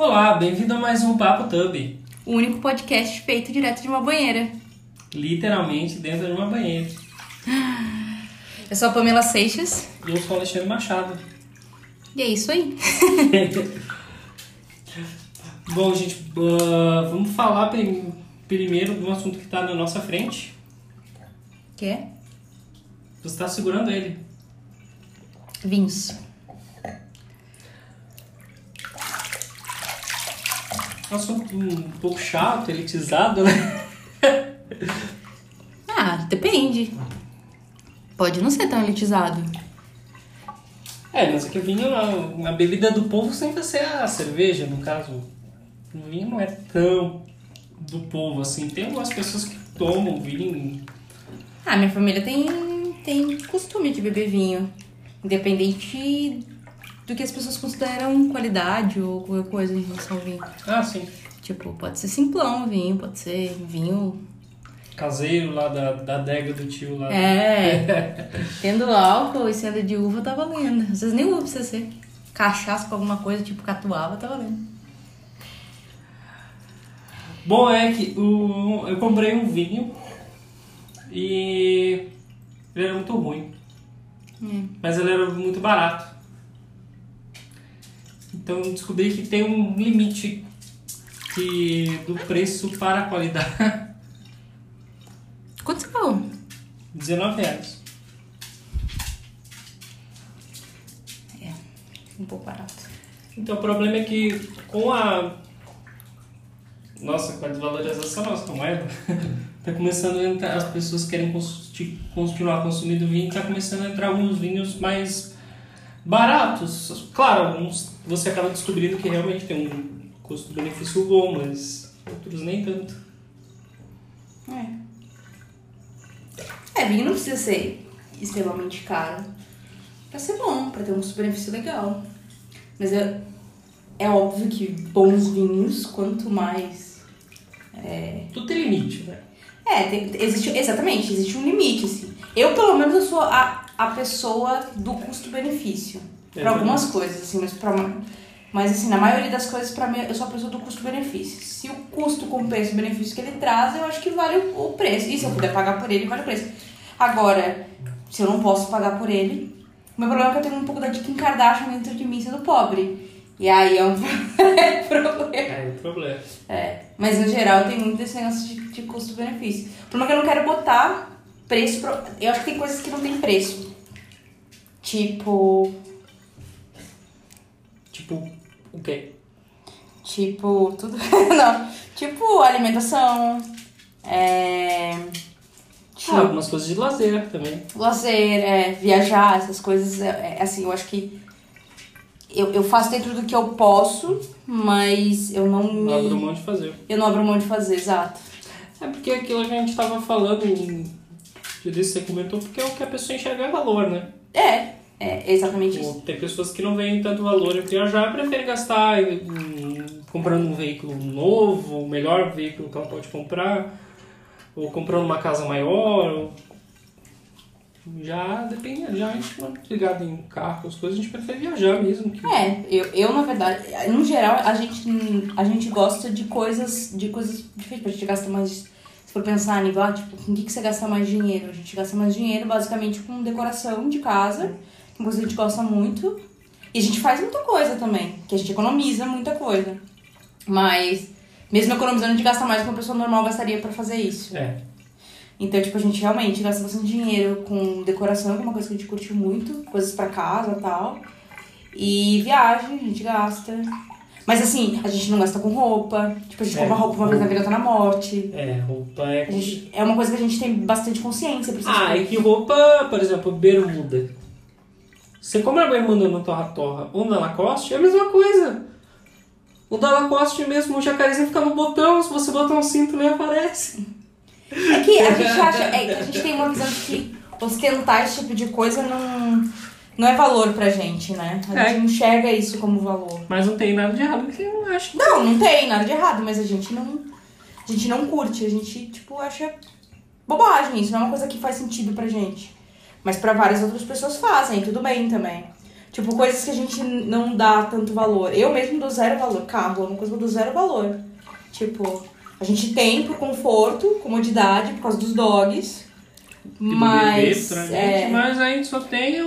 Olá, bem-vindo a mais um Papo Tub. O único podcast feito direto de uma banheira. Literalmente dentro de uma banheira. Eu sou a Pamela Seixas E eu sou o Alexandre Machado. e é isso aí. Bom, gente, ah, vamos falar prim- primeiro de um assunto que está na nossa frente. Quer? Você está segurando ele. Vinhos. É um assunto um pouco chato, elitizado, né? Ah, depende. Pode não ser tão elitizado. É, mas aqui o vinho, a, a bebida do povo sempre ser a cerveja, no caso. O vinho não é tão do povo assim. Tem algumas pessoas que tomam vinho. Ah, minha família tem, tem costume de beber vinho. Independente do que as pessoas consideram qualidade ou qualquer coisa em relação ao vinho. Ah, sim. Tipo, pode ser simplão o vinho, pode ser vinho. Caseiro lá da, da adega do tio lá. É. Tendo álcool e sendo de uva, tá valendo. Às vezes nem uva precisa ser. Cachaça com alguma coisa, tipo catuaba, tá valendo. Bom, é que o, eu comprei um vinho e ele era muito ruim. É. Mas ele era muito barato. Então eu descobri que tem um limite que, do preço para a qualidade. Quanto você pagou? 19 reais. Um pouco barato. Então o problema é que com a nossa, com a desvalorização da nossa moeda, tá começando a entrar, as pessoas querem continuar consumindo vinho, tá começando a entrar alguns vinhos mais baratos. Claro, alguns você acaba descobrindo que realmente tem um custo-benefício bom, mas outros nem tanto. É. É, vinho não precisa ser extremamente caro pra ser bom, pra ter um custo-benefício legal. Mas é, é óbvio que bons vinhos, quanto mais. É, Tudo tem limite, né? é tem- existe, exatamente, existe um limite, assim. Eu, pelo menos, eu sou a, a pessoa do custo-benefício. É Pra algumas coisas, assim, mas pra. ma- Mas assim, na maioria das coisas, pra mim, eu sou a pessoa do custo-benefício. Se o custo compensa o benefício que ele traz, eu acho que vale o preço. E se eu puder pagar por ele, vale o preço. Agora, se eu não posso pagar por ele, o meu problema é que eu tenho um pouco da Kim Kardashian dentro de mim sendo pobre. E aí é um problema. É o problema. É, mas no geral tem muito esse negócio de, de custo-benefício. O problema é que eu não quero botar preço. Pro... Eu acho que tem coisas que não tem preço. Tipo. Tipo, o quê? Tipo, tudo. não. Tipo, alimentação. É. Tipo, Ah, algumas coisas de lazer também. lazer, é, viajar, essas coisas. É, é, assim, eu acho que. Eu, eu faço dentro do que eu posso, mas eu não me. Não abro mão de fazer. Eu não abro mão de fazer, exato. É porque aquilo que a gente tava falando, um desse você comentou, porque é o que a pessoa enxerga é valor, né? É, é exatamente isso. Tipo, Tem pessoas que não veem tanto valor em viajar, preferem gastar comprando um veículo novo, o melhor veículo que ela pode comprar, ou comprando uma casa maior. ou- Já depende, já a gente não é ligado em carro, as coisas, a gente prefere viajar mesmo. Que... É, eu, eu na verdade, no geral, a gente, a gente gosta de coisas, de coisas diferentes. A gente gasta mais, se for pensar a nível, ah, tipo, com o que, que você gasta mais dinheiro? A gente gasta mais dinheiro basicamente com decoração de casa, que é uma coisa que a gente gosta muito. E a gente faz muita coisa também, que a gente economiza muita coisa. Mas, mesmo economizando, a gente gasta mais do que uma pessoa normal gastaria pra fazer isso. É. Então, tipo, a gente realmente gasta bastante dinheiro com decoração, que é uma coisa que a gente curte muito, coisas pra casa e tal. E viagem, a gente gasta. Mas assim, a gente não gasta com roupa. Tipo, a gente É, compra roupa uma vez na vida, tá na morte. É, roupa é. Gente- é uma coisa que a gente tem bastante consciência. Ah, e coisas. que roupa, por exemplo, bermuda. Você compra bermuda no Torra Torra ou na Lacoste, é a mesma coisa. O da Lacoste mesmo, o jacarezinho fica no botão, se você botar um cinto, nem aparece. É que a gente acha, é que a gente tem uma visão de que ostentar esse tipo de coisa não, não é valor pra gente, né? A É. gente não enxerga isso como valor. Mas não tem nada de errado, porque eu acho. Não, não tem nada de errado, mas a gente não. A gente não curte, a gente, tipo, acha bobagem isso, não é uma coisa que faz sentido pra gente. Mas pra várias outras pessoas fazem, tudo bem também. Tipo, coisas que a gente não dá tanto valor. Eu mesmo dou zero valor. Carro é uma coisa que eu dou zero valor. Tipo, a gente tem por conforto, comodidade, por causa dos dogs. Mas. É, mas a gente só tem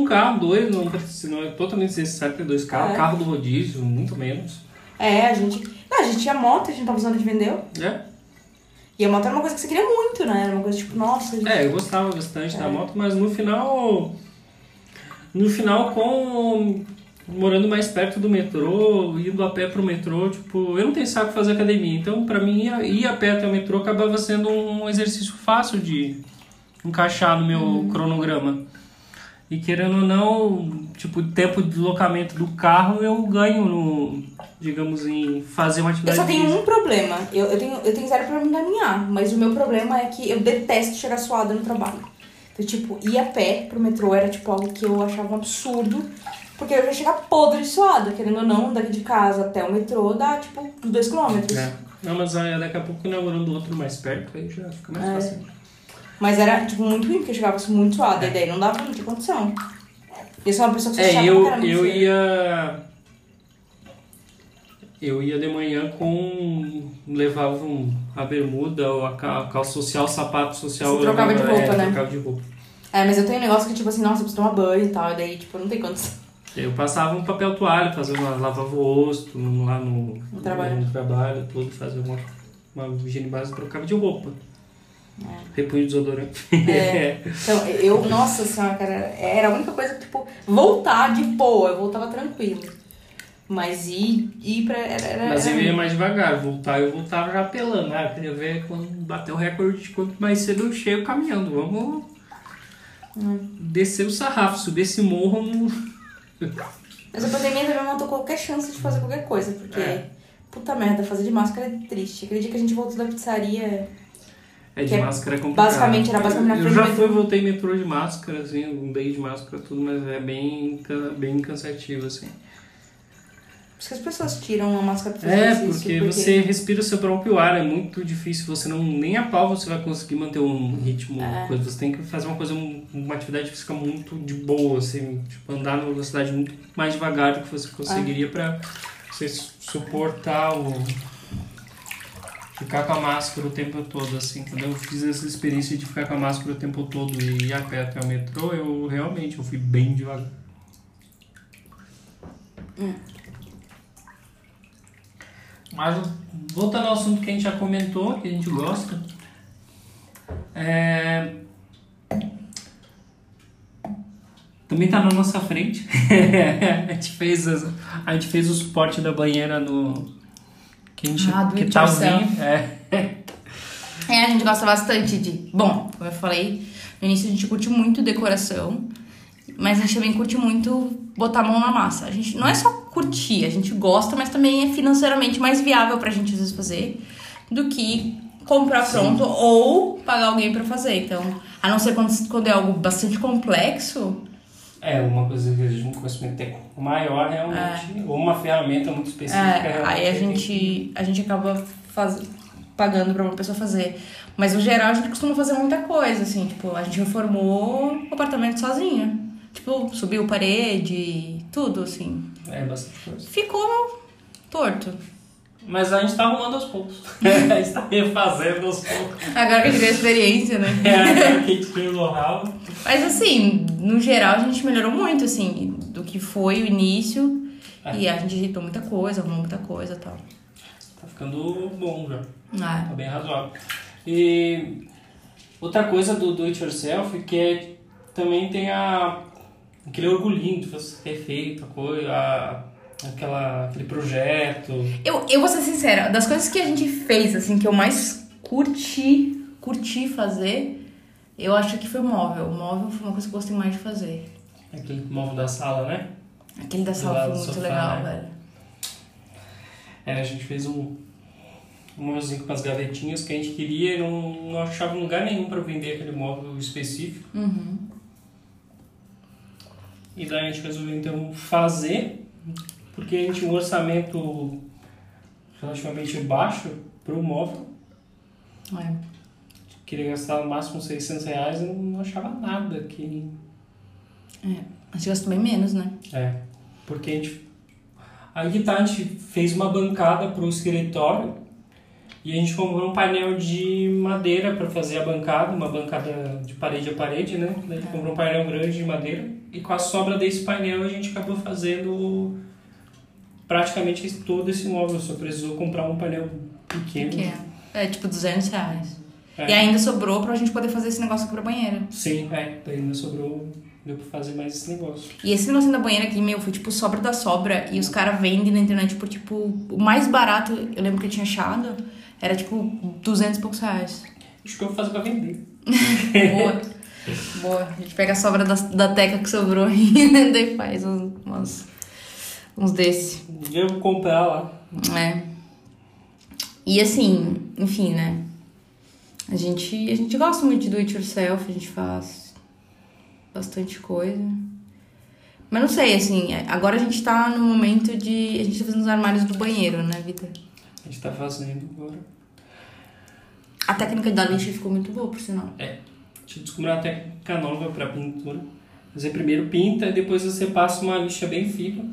um, carro, dois, não, não é totalmente necessário ter dois carros. É. Carro do rodízio, muito menos. é, a gente. Não, a gente tinha moto, a gente não tava usando, a gente vendeu. É? E a moto era uma coisa que você queria muito, né? Era uma coisa tipo, nossa, gente... É, eu gostava bastante É. da moto, mas no final. No final, com. Morando mais perto do metrô, indo a pé pro metrô, tipo, eu não tenho saco fazer academia. Então, pra mim, ir, a pé até o metrô acabava sendo um exercício fácil de encaixar no meu Uhum. cronograma. E querendo ou não, tipo, tempo de deslocamento do carro eu ganho no, digamos, em fazer uma Eu atividade só tenho física. um problema. Eu, eu, tenho, eu tenho zero problema em caminhar, mas o meu problema é que eu detesto chegar suada no trabalho. Então, tipo, ir a pé pro metrô era, tipo, algo que eu achava um absurdo, porque eu ia chegar podre de suada, querendo ou não, daqui de casa até o metrô dá, tipo, uns dois quilômetros. É. Não, mas aí, daqui a pouco inaugurando outro mais perto, aí já fica mais É. fácil. Mas era, tipo, muito ruim, porque eu chegava muito suada, e daí não dava, não tinha condição. Eu sou uma pessoa que se É, eu, caramba. eu assim. ia. Eu ia de manhã com. Levava um, a bermuda, ou a ca- a calça social, sapato social. Você trocava de roupa, é, né? Trocava de roupa. É, mas eu tenho um negócio que, tipo assim, nossa, eu preciso tomar banho e tal, e daí, tipo, não tem condição. Eu passava um papel toalha, fazia uma, lavava o rosto lá no, No trabalho. no trabalho, tudo, fazia uma, uma higiene básica, trocava de roupa. É. Repunho desodorante. É. Então, eu, nossa senhora, cara, era a única coisa que, tipo, voltar de boa, eu voltava tranquilo. Mas ir, ir pra. Era, era, Mas eu ia mais devagar, voltar, eu voltava já apelando. Ah, eu queria ver quando bater o recorde de quanto mais cedo eu chego caminhando. Vamos Hum. descer o sarrafo, subir esse morro. No... Mas a pandemia também matou qualquer chance de fazer qualquer coisa, porque. É. Puta merda, fazer de máscara é triste. Aquele dia que a gente voltou da pizzaria. É, de é- máscara é complicado. basicamente, era basicamente na Eu já fui, voltei em metrô de máscara, assim, um day de máscara, tudo, mas é bem, bem cansativo, assim. Por isso que as pessoas tiram a máscara pra fazer É, exercício, porque você respira o seu próprio ar, é muito difícil, você não, nem a pau você vai conseguir manter um ritmo, É. coisa, você tem que fazer uma coisa, uma atividade física muito de boa, assim, tipo, andar numa velocidade muito mais devagar do que você conseguiria pra você su- suportar o... ficar com a máscara o tempo todo, assim, quando eu fiz essa experiência de ficar com a máscara o tempo todo e ir a pé até o metrô, eu realmente, eu fui bem devagar. Mas voltando ao assunto que a gente já comentou, que a gente gosta, é... também tá na nossa frente. a, gente fez as- a gente fez o suporte da banheira no. Que a gente Ah, do que tá usando. É. É, a gente gosta bastante de. Bom, como eu falei, no início a gente curte muito decoração, mas a gente também curte muito botar a mão na massa. A gente não é só curtir, a gente gosta, mas também é financeiramente mais viável pra gente às vezes fazer do que comprar pronto ou pagar alguém pra fazer. Então, a não ser quando, quando é algo bastante complexo, É, uma coisa que gente um conhecimento técnico maior realmente, ou uma ferramenta muito específica. É, aí a gente, a gente acaba faz, pagando pra uma pessoa fazer. Mas no geral a gente costuma fazer muita coisa, assim, tipo, a gente reformou o apartamento sozinha. Tipo, subiu parede, tudo, assim. É bastante coisa. Ficou torto. Mas a gente tá arrumando aos poucos. a gente tá refazendo aos poucos. Agora que a gente tem experiência, né? É, agora que a gente tem o know-how. Mas assim, no geral a gente melhorou muito, assim, do que foi o início. É. E a gente ajeitou muita coisa, arrumou muita coisa e tal. Tá ficando bom já. Ah, Tá bem razoável. E outra coisa do do it yourself que é, também tem a, aquele orgulhinho de você ter feito a coisa, a- aquela, aquele projeto. Eu, eu vou ser sincera, das coisas que a gente fez, assim, que eu mais curti, curti fazer, eu acho que foi o móvel. O móvel foi uma coisa que eu gostei mais de fazer. Aquele móvel da sala, né? Aquele da sala foi muito sofá, legal, né? velho. É, a gente fez um, um móvelzinho com umas gavetinhas que a gente queria e não, não achava lugar nenhum para vender aquele móvel específico. Uhum. E daí a gente resolveu então fazer, porque a gente tinha um orçamento relativamente baixo para o móvel. É. Queria gastar no máximo 600 reais e não achava nada que... A gente gastou bem menos, né? É, porque a gente. Aí que tá, a gente fez uma bancada pro escritório e a gente comprou um painel de madeira para fazer a bancada, uma bancada de parede a parede, né? Daí a gente comprou um painel grande de madeira e com a sobra desse painel a gente acabou fazendo praticamente todo esse móvel. Só precisou comprar um painel pequeno. Que é, tipo 200 reais. É. E ainda sobrou pra gente poder fazer esse negócio aqui pra banheira. Sim, é. Ainda sobrou, deu pra fazer mais esse negócio. E esse negocinho da banheira aqui, meu, foi tipo sobra da sobra. E os caras vendem na internet por tipo. O mais barato, eu lembro que eu tinha achado, era tipo 200 e poucos reais. Acho que eu vou fazer pra vender. Boa. Boa. A gente pega a sobra da, da teca que sobrou e daí faz umas- uns desse. Eu vou comprar lá. É. E assim, enfim, né? A gente, a gente gosta muito de do it yourself, a gente faz bastante coisa. Mas não sei, assim, agora a gente tá no momento de. A gente tá fazendo os armários do banheiro, né, Vitor? A gente tá fazendo agora. A técnica da lixa ficou muito boa, por sinal. A gente descobriu uma técnica nova pra pintura. Você primeiro pinta e depois você passa uma lixa bem fina.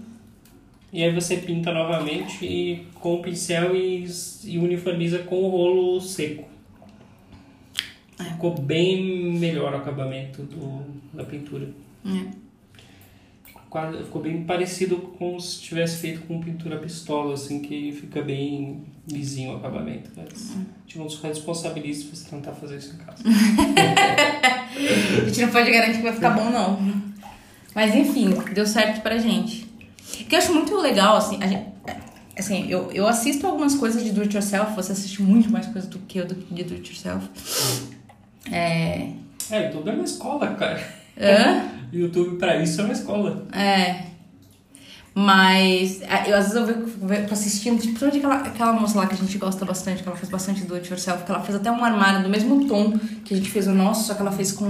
E aí você pinta novamente e com o pincel e, e uniformiza com o rolo seco. É. Ficou bem melhor o acabamento do, da pintura. É. Quase- Ficou bem parecido com se tivesse feito com pintura pistola, assim, que fica bem lisinho o acabamento. Mas Hum. a gente não se responsabiliza se você tentar fazer isso em casa. A gente não pode garantir que vai ficar bom, não. Mas enfim, deu certo pra gente. O que eu acho muito legal, assim, a gente, assim eu, eu assisto algumas coisas de do it yourself, você assiste muito mais coisas do que eu do, de do it yourself. É. É, YouTube é uma escola, cara. Hã? YouTube pra isso é uma escola. É. Mas é, eu às vezes eu fico assistindo, tipo, principalmente aquela, aquela moça lá que a gente gosta bastante, que ela fez bastante do it yourself, que ela fez até um armário do mesmo tom que a gente fez o nosso, só que ela fez com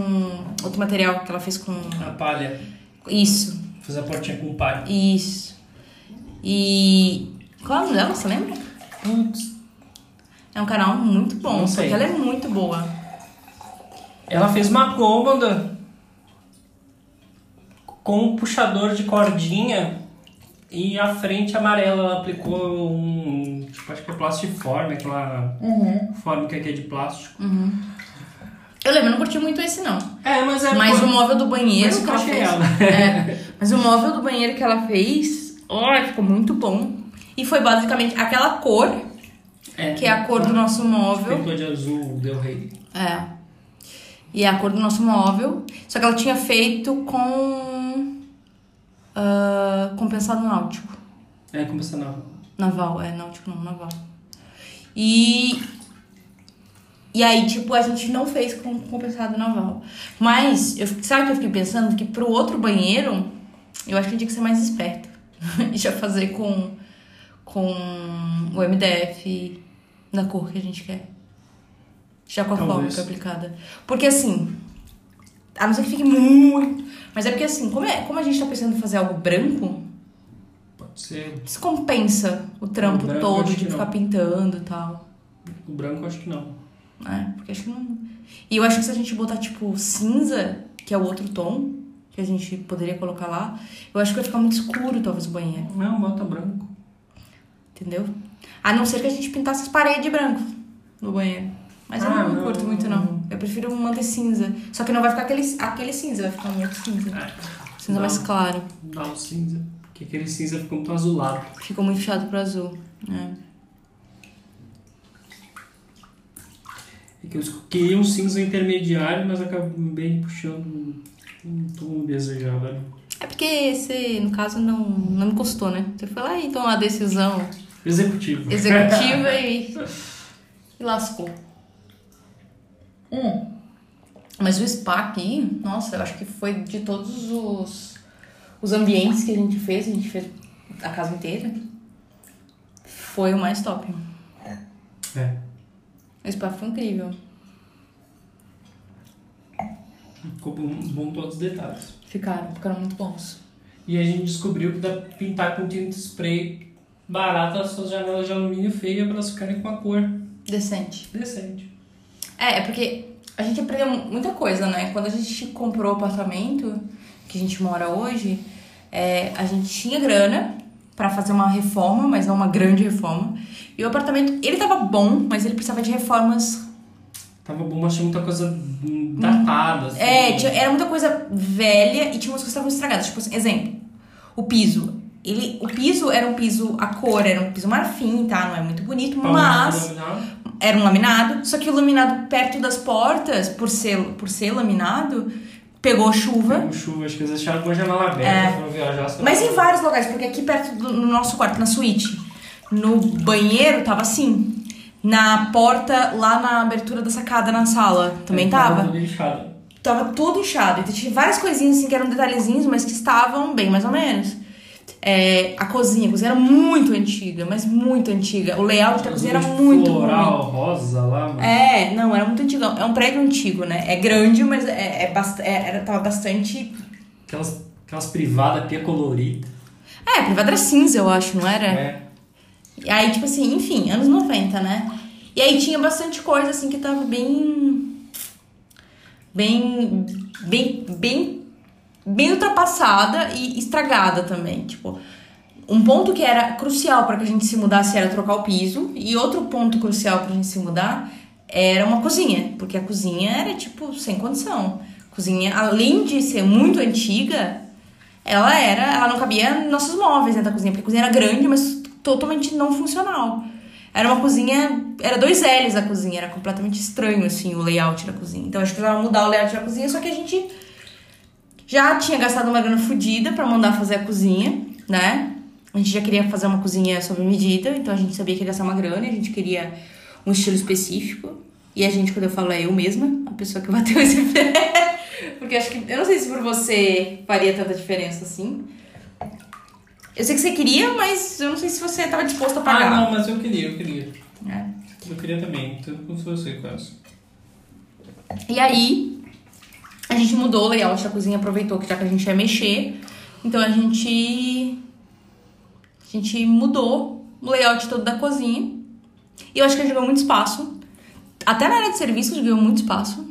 outro material, que ela fez com. A palha. Isso. Fiz a portinha com palha. Isso. E. Qual é o nome dela? Você lembra? É um canal muito bom, Não sei. porque ela é muito boa. Ela fez uma cômoda com um puxador de cordinha e a frente amarela. Ela aplicou um. Tipo, acho que é plastiforme, aquela fórmica que é de plástico. Eu lembro, eu não curti muito esse não. É, mas é. Mas o móvel do banheiro Mas que ela fez. ela. É, mas o móvel do banheiro que ela fez, olha, ficou muito bom. E foi basicamente aquela cor, É. que é a cor do nosso móvel. Pintou de azul, deu rei. É. E é a cor do nosso móvel. Só que ela tinha feito com. compensado náutico. É, começando a. Naval, é, náutico não, naval. E. E aí, tipo, a gente não fez com compensado naval. Mas, eu, sabe o que eu fiquei pensando? Que pro outro banheiro, eu acho que tinha que ser mais esperto. e já fazer com, com o MDF da cor que a gente quer. Já com a Talvez. fórmica aplicada. Porque assim, a não ser que fique muito. Mas é porque assim, como, é, como a gente tá pensando em fazer algo branco, Pode ser. descompensa o trampo branco, todo acho de que ficar não. pintando e tal. O branco acho que não. Né? Porque acho que não. E eu acho que se a gente botar, tipo, cinza, que é o outro tom, que a gente poderia colocar lá, eu acho que vai ficar muito escuro, talvez, o banheiro. Não, bota branco. Entendeu? A não ser que a gente pintasse as paredes de branco no banheiro. Mas eu Ah, não, não, curto muito, não. Eu prefiro manter cinza. Só que não vai ficar aquele, aquele cinza, vai ficar um outro cinza. É. Cinza Não. mais claro. Dá um cinza. Porque aquele cinza ficou muito azulado. Ficou muito fechado pro azul. É. que eu queria um cinza intermediário, mas acabei puxando um- tom desejável. né? É porque esse, no caso, não, não me custou, né? Você foi lá e tomou a decisão Executivo. executiva e, e lascou. Hum. Mas o spa aqui, nossa, eu acho que foi de todos os, os ambientes que a gente fez, a gente fez a casa inteira, foi o mais top. É. O spa foi incrível. Ficou bom, todos os detalhes. Ficaram, ficaram muito bons. E a gente descobriu que dá pra pintar com tinta spray barata as suas janelas de alumínio feia para elas ficarem com a cor Decente. decente. É, é porque a gente aprendeu muita coisa, né? Quando a gente comprou o apartamento, que a gente mora hoje, é, a gente tinha grana pra fazer uma reforma, mas não uma grande reforma. E o apartamento, ele tava bom, mas ele precisava de reformas Tava bom, mas tinha muita coisa datada. Assim. É, tinha- era muita coisa velha e tinha umas coisas que estavam estragadas. Tipo, assim, exemplo, o piso. Ele, o piso era um piso, a cor era um piso marfim, tá? Não é muito bonito, mas Palma era um laminado. Só que o laminado perto das portas, por ser, por ser laminado, pegou chuva. Com chuva, acho que eles deixaram com a janela aberta, É. foram viajar. Mas em vários lugares, porque aqui perto do no nosso quarto, na suíte, no banheiro tava assim. Na porta, lá na abertura da sacada na sala, também tava. tudo lixado. Tava tudo inchado. Então tinha várias coisinhas assim que eram detalhezinhos, mas que estavam bem mais ou menos. É, a cozinha, a cozinha era muito antiga, mas muito antiga. O layout da cozinha era muito ruim. Floral, rosa lá, mano. É, não, era muito antigo. É um prédio antigo, né? É grande, mas é, é, bast é era, tava bastante. Aquelas, aquelas privadas pia colorida. É, privada era cinza, eu acho, não era? É. E aí, tipo assim, enfim, anos 90, né? E aí tinha bastante coisa, assim, que tava bem. Bem. Bem. Bem. Bem ultrapassada e estragada também. Tipo, um ponto que era crucial para que a gente se mudasse era trocar o piso. E outro ponto crucial pra gente se mudar era uma cozinha. Porque a cozinha era, tipo, sem condição. Cozinha, além de ser muito antiga, ela era, ela não cabia nos nossos móveis dentro da cozinha, porque a cozinha era grande, mas totalmente não funcional. Era uma cozinha, era dois L's a cozinha, era completamente estranho assim o layout da cozinha. Então a gente precisava mudar o layout da cozinha, só que a gente já tinha gastado uma grana fodida pra mandar fazer a cozinha, né? A gente já queria fazer uma cozinha sob medida, então a gente sabia que ia gastar uma grana, a gente queria um estilo específico. E a gente, quando eu falo é eu mesma, a pessoa que bateu esse pé. Porque acho que. Eu não sei se por você faria tanta diferença assim. Eu sei que você queria, mas eu não sei se você estava disposto a Ah, pagar. não, mas eu queria, eu queria. É. Eu queria também, tanto como você, quase. E aí, a gente mudou o layout da cozinha, aproveitou que já que a gente ia mexer. Então a gente. A gente mudou o layout todo da cozinha. E eu acho que a gente ganhou muito espaço. Até na área de serviço a gente ganhou muito espaço.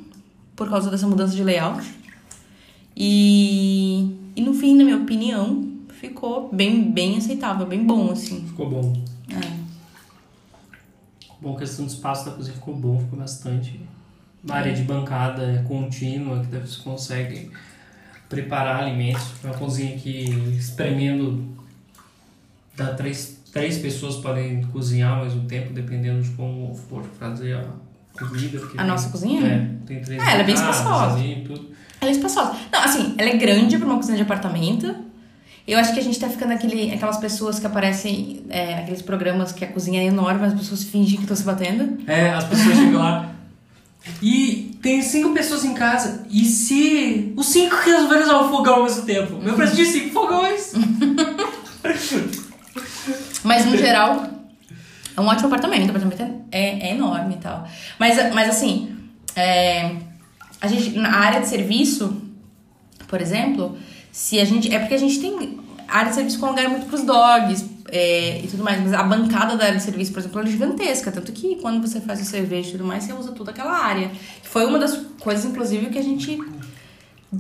Por causa dessa mudança de layout. E. E no fim, na minha opinião, ficou bem, bem aceitável, bem bom, assim. Ficou bom. É. Bom, a questão do espaço da cozinha ficou bom, ficou bastante. Uma área de bancada é contínua, que você consegue preparar alimentos. Uma cozinha que espremendo dá três, três pessoas podem cozinhar ao mesmo tempo, dependendo de como for fazer a comida. A tem- nossa cozinha? É, tem três É, ela é bem espaçosa. tudo. Ela é espaçosa. Não, assim, ela é grande pra uma cozinha de apartamento. Eu acho que a gente tá ficando aquele, aquelas pessoas que aparecem é, naqueles programas que a cozinha é enorme, as pessoas fingem que estão se batendo. É, as pessoas chegam lá. E tem cinco pessoas em casa. E se os cinco resolverem usar o fogão ao mesmo tempo? Eu preciso de cinco fogões. Mas no geral, é um ótimo apartamento. O apartamento é, é enorme e tal. Mas, mas assim, é, a gente, na área de serviço, por exemplo, se a gente. É porque a gente tem. Área de serviço com lugar muito pros dogs é, e tudo mais. Mas a bancada da área de serviço, por exemplo, é gigantesca. Tanto que quando você faz o cerveja e tudo mais, você usa toda aquela área. Foi uma das coisas, inclusive, que a gente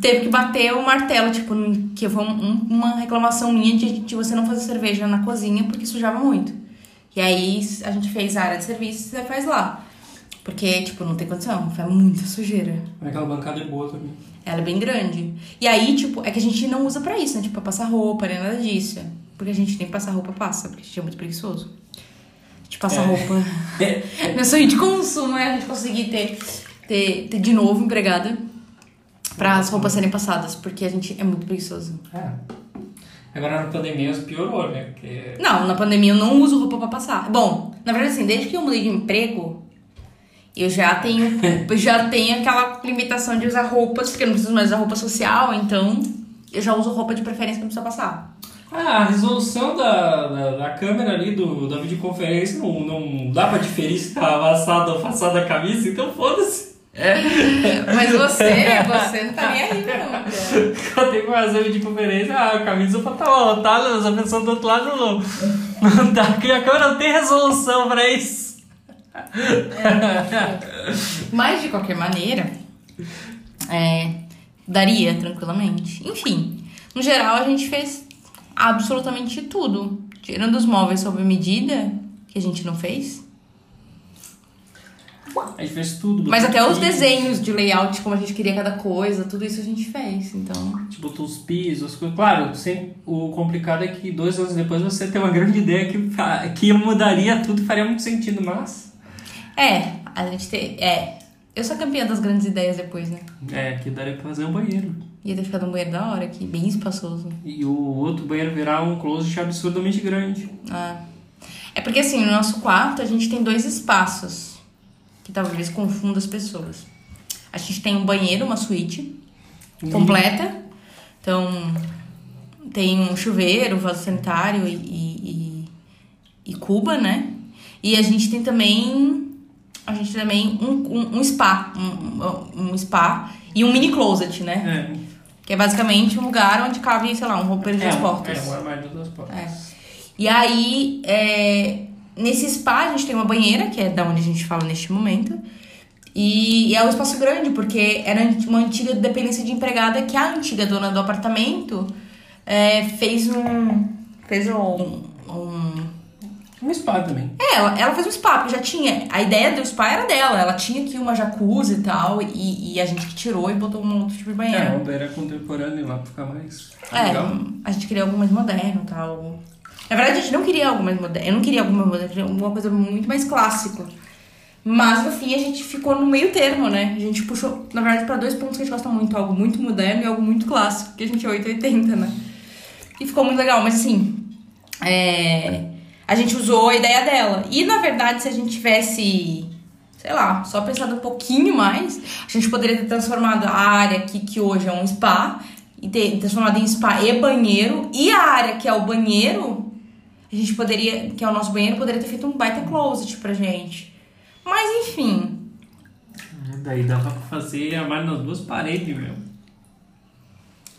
teve que bater o martelo, tipo, que foi um- uma reclamação minha de, de você não fazer cerveja na cozinha porque sujava muito. E aí a gente fez a área de serviço e você faz lá. Porque, tipo, não tem condição, faz muita sujeira. Mas aquela bancada é boa também. Ela é bem grande. E aí, tipo, é que a gente não usa pra isso, né? Tipo, pra passar roupa, nem nada disso. Porque a gente nem passar roupa passa, porque a gente é muito preguiçoso. De passar É. roupa. Meu sonho de consumo é a gente conseguir ter, ter, ter de novo empregada para as roupas serem passadas, porque a gente é muito preguiçoso. É. Agora na pandemia piorou, né? Porque Não, na pandemia eu não uso roupa pra passar. Bom, na verdade assim, desde que eu mudei de emprego, eu já tenho, já tenho aquela limitação de usar roupas, porque eu não preciso mais usar roupa social, então eu já uso roupa de preferência pra não precisar passar. Ah, a resolução da, da, da câmera ali do, da videoconferência não, não dá pra diferir se tá amassada ou passada a camisa, então foda-se. Mas você, você não tá nem aí, não. Eu tenho que fazer videoconferência, ah, a camisa pra tá lotada, mas a pessoa do outro lado não, não tá, porque a câmera não tem resolução pra isso. Mas de qualquer maneira, é, Daria, tranquilamente. Enfim, no geral a gente fez absolutamente tudo. Tirando os móveis sob medida, que a gente não fez. A gente fez tudo. Mas até os piso, desenhos de layout, como a gente queria cada coisa, tudo isso a gente fez. Então. Botou os pisos, as coisas. Claro, sem, o complicado é que dois anos depois você tem uma grande ideia que, que mudaria tudo, faria muito sentido, mas. É, a gente tem. É. Eu sou campeã das grandes ideias depois, né? É, que daria pra fazer um banheiro. Ia ter ficado um banheiro da hora aqui, bem espaçoso. E o outro banheiro virar um closet absurdamente grande. Ah. É porque assim, no nosso quarto a gente tem dois espaços que talvez confunda as pessoas. A gente tem um banheiro, uma suíte completa. Então tem um chuveiro, vaso sanitário e, e, e, e cuba, né? E a gente tem também. A gente também um, um, um spa. Um, um- spa e um mini closet, né? É, Que é basicamente um lugar onde cabe, sei lá, um roupeiro de é, duas um- portas. É, um armário de duas portas. É. E aí, é, nesse spa, a gente tem uma banheira, que é da onde a gente fala neste momento. E, e é um espaço grande, porque era uma antiga dependência de empregada que a antiga dona do apartamento é, fez um. Fez um. um Um spa também. é, ela, ela fez um spa, porque já tinha. A ideia do spa era dela. Ela tinha aqui uma jacuzzi e tal, e, e a gente que tirou e botou um outro tipo de É, banheiro. uma banheira contemporânea lá pra ficar mais É, legal. a gente queria algo mais moderno e tal. Na verdade, a gente não queria algo mais moderno. Eu não queria algo mais moderno, queria alguma coisa muito mais clássica. Mas no fim a gente ficou no meio termo, né? A gente puxou, na verdade, pra dois pontos que a gente gosta muito: algo muito moderno e algo muito clássico, porque a gente é 880, né? E ficou muito legal, mas assim. é, A gente usou a ideia dela. E na verdade, se a gente tivesse sei lá, só pensado um pouquinho mais, a gente poderia ter transformado a área aqui, que hoje é um spa, e ter transformado em spa e banheiro, e a área que é o banheiro, a gente poderia, que é o nosso banheiro, poderia ter feito um baita closet pra gente. Mas enfim, Daí dá pra fazer armário nas duas paredes, meu.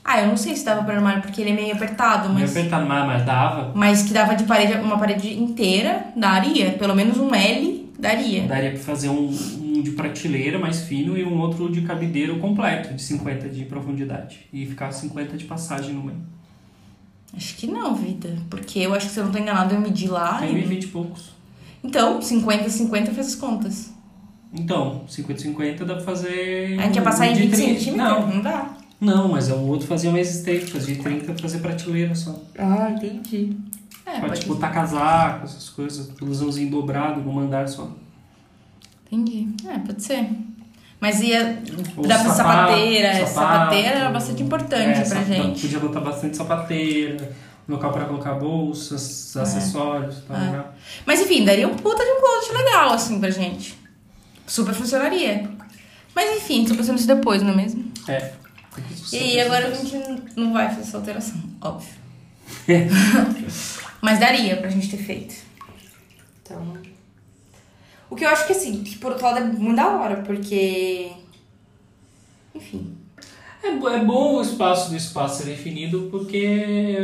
Ah, eu não sei se dava pra armário porque ele é meio apertado, Meio mas apertado, mas, mas dava. mas que dava de parede, uma parede inteira, daria, pelo menos um L daria. Daria pra fazer um, um de prateleira mais fino e um outro de cabideiro completo, de 50 de profundidade. E ficar 50 de passagem no meio. Acho que não, vida, porque eu acho que se eu não tô enganado eu medi lá Tem e... 20 e poucos. Então, 50, 50 fez as contas. Então, 50 50 dá pra fazer. A gente ia passar em de 20 30. centímetros? Não, Não dá. Não, mas é o outro fazia mais estreito, fazia de 30 pra fazer prateleira só. Ah, entendi. É, Pode pode botar casaco, essas coisas, blusãozinho dobrado num andar só. Entendi. É, pode ser. Mas ia Ou dar pra sapato, sapateira. sapato, sapateira era bastante importante É, pra sap- gente. Podia botar bastante sapateira, local pra colocar bolsas, acessórios e tal. É. né? Mas enfim, daria um puta de um closet legal, assim, pra gente. Super funcionaria. Mas enfim, tô pensando isso depois, não é mesmo? É. E aí, agora a gente não vai fazer essa alteração, óbvio. Mas daria pra gente ter feito. Então. O que eu acho que assim, que por outro lado é muito da hora, porque. Enfim. É, é bom o espaço do espaço ser definido porque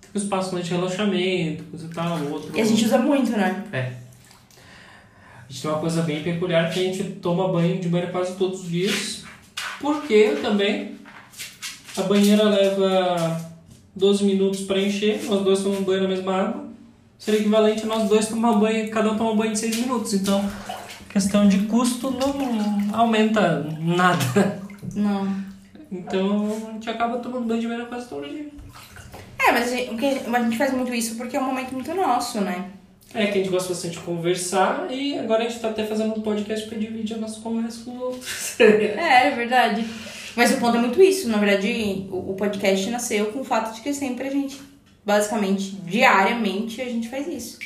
tem o espaço mais de relaxamento, coisa e tal, outro. E a gente usa muito, né? É. A gente tem uma coisa bem peculiar que a gente toma banho de banheira quase todos os dias. Porque também a banheira leva 12 minutos para encher, nós dois tomamos banho na mesma água. Seria equivalente a nós dois tomar banho, cada um toma banho de 6 minutos. Então, questão de custo não aumenta nada. Não. Então a gente acaba tomando banho de banheira quase todo dia. É, mas a gente, a gente faz muito isso porque é um momento muito nosso, né? É que a gente gosta bastante de conversar e agora a gente tá até fazendo um podcast para dividir a nossa conversa com os outros. É, é verdade. Mas o ponto é muito isso. Na verdade, o, o podcast nasceu com o fato de que sempre a gente, basicamente, diariamente, a gente faz isso.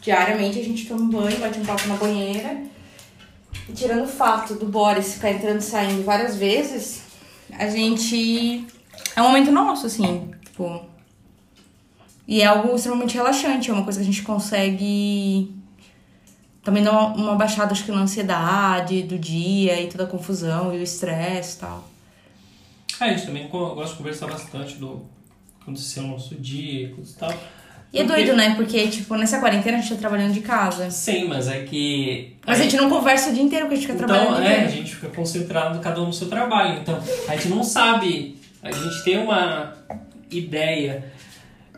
Diariamente a gente toma um banho, bate um papo na banheira. E tirando o fato do Boris ficar entrando e saindo várias vezes, a gente. É um momento nosso, assim. Tipo. E é algo extremamente relaxante, é uma coisa que a gente consegue também dar uma, uma baixada, acho que na ansiedade do dia e toda a confusão e o estresse e tal. É, a gente também co- gosta de conversar bastante do que aconteceu no nosso dia e e tal. E é doido, né? Porque, tipo, nessa quarentena a gente tá trabalhando de casa. Sim, mas é que. Mas a gente não conversa o dia inteiro, porque a gente fica trabalhando Então, o dia é, a inteiro. gente fica concentrado cada um no seu trabalho. Então, a gente não sabe, a gente tem uma ideia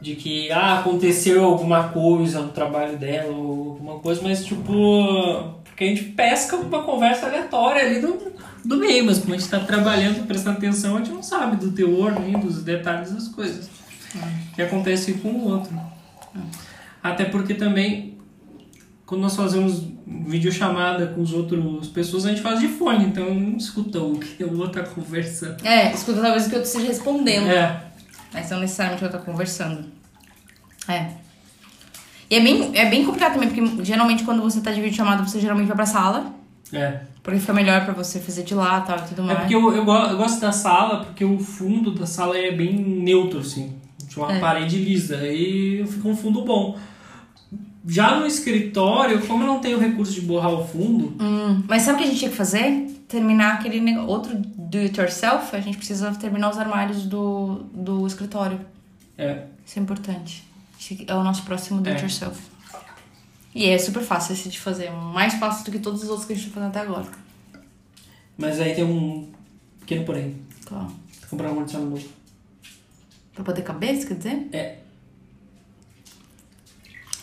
de que ah, aconteceu alguma coisa no trabalho dela ou alguma coisa, mas tipo, porque a gente pesca uma conversa aleatória ali do, do meio, mas como a gente tá trabalhando, prestando atenção, a gente não sabe do teor nem dos detalhes das coisas que acontece com o outro. Até porque também quando nós fazemos videochamada com os outros pessoas, a gente faz de fone, então não escuta o que o outro tá conversando. É, escuta talvez o que eu esteja respondendo. É, Mas não necessariamente eu tô conversando. É. E é bem, é bem complicado também, porque geralmente quando você tá de videochamada, você geralmente vai pra sala. é. Porque fica melhor pra você fazer de lá tal, e tudo É mais. porque eu, eu, eu gosto da sala, porque o fundo da sala é bem neutro, assim. Tinha uma É. parede lisa, aí fica um fundo bom. Já no escritório, como eu não tenho recurso de borrar o fundo, Hum, mas sabe o que a gente tinha que fazer? Terminar aquele outro do it yourself, a gente precisa terminar os armários do, do escritório. é, Isso é importante. É o nosso próximo do it É. yourself. E é super fácil esse de fazer. Mais fácil do que todos os outros que a gente tá fazendo até agora. mas aí tem um pequeno porém. Claro. Tem que comprar um ar-condicionado novo. Pra poder caber, você quer dizer? É.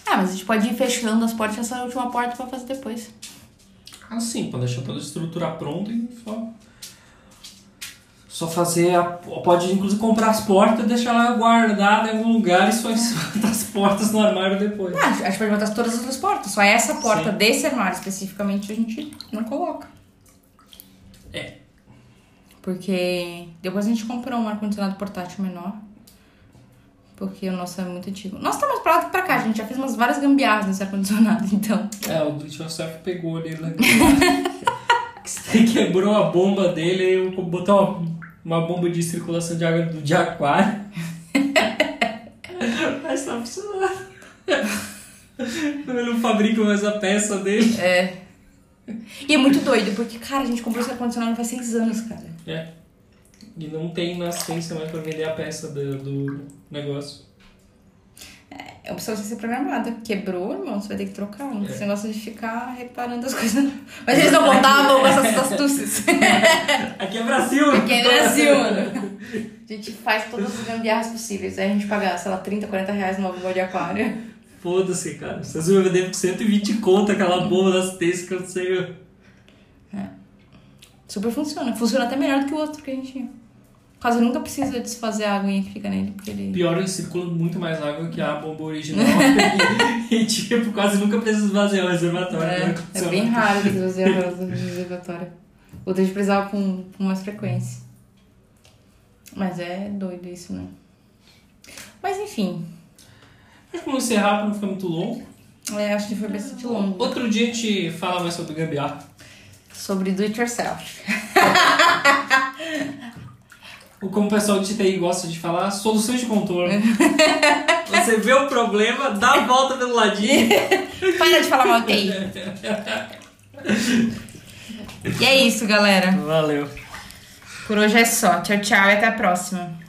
Ah, mas a gente pode ir fechando as portas e essa última porta pra fazer depois. Ah, sim, pra deixar toda a estrutura pronta e só. Só fazer. A, pode inclusive comprar as portas e deixar ela guardada em algum lugar e só botar as portas no armário depois. Ah, a gente pode botar todas as outras portas. Só essa porta Sim. desse armário especificamente a gente não coloca. É. Porque depois a gente comprou um ar-condicionado portátil menor. Porque o nosso é muito antigo. Nossa, tá mais pra lá que pra cá. A gente já fez umas várias gambiarras nesse ar-condicionado, então. É, o do yourself pegou ali na Você quebrou a bomba dele e botou uma, uma bomba de circulação de água do de aquário. Mas tá funcionando. Ele não fabrica mais a peça dele. É. E é muito doido, porque, cara, a gente comprou esse ar-condicionado faz seis anos, cara. É. E não tem na assistência mais pra vender a peça do, do negócio. É opção de ser programada. Quebrou, irmão, você vai ter que trocar. um. Esse negócio de ficar reparando as coisas. Mas eles não contavam com essas astúcias. Aqui é Brasil! Aqui é Brasil, mano. A gente faz todas as gambiarras possíveis. Aí a gente paga, sei lá, 30, 40 reais numa bomba de aquário. Foda-se, cara. Vocês vão vender por 120 conto aquela bomba da assistência que eu não sei. Super funciona. Funciona até melhor do que o outro que a gente tinha. Quase nunca precisa desfazer a aguinha que fica nele, porque ele. Pior, ele circula muito mais água que a bomba original. e, e, tipo, quase nunca precisa esvaziar o reservatório. É, né? é bem raro fazerem a do reservatório. Outro a gente precisava com, com mais frequência. Mas é doido isso, né? Mas enfim, Acho que vamos encerrar pra não ficar muito longo. é, acho que foi bastante longo. Outro dia a gente fala mais sobre gambiarra. Sobre do it yourself. Como o pessoal de TI gosta de falar, soluções de contorno. Você vê o problema, dá a volta pelo ladinho. Para de falar mal de TI. E é isso, galera. Valeu. Por hoje é só. Tchau, tchau e até a próxima.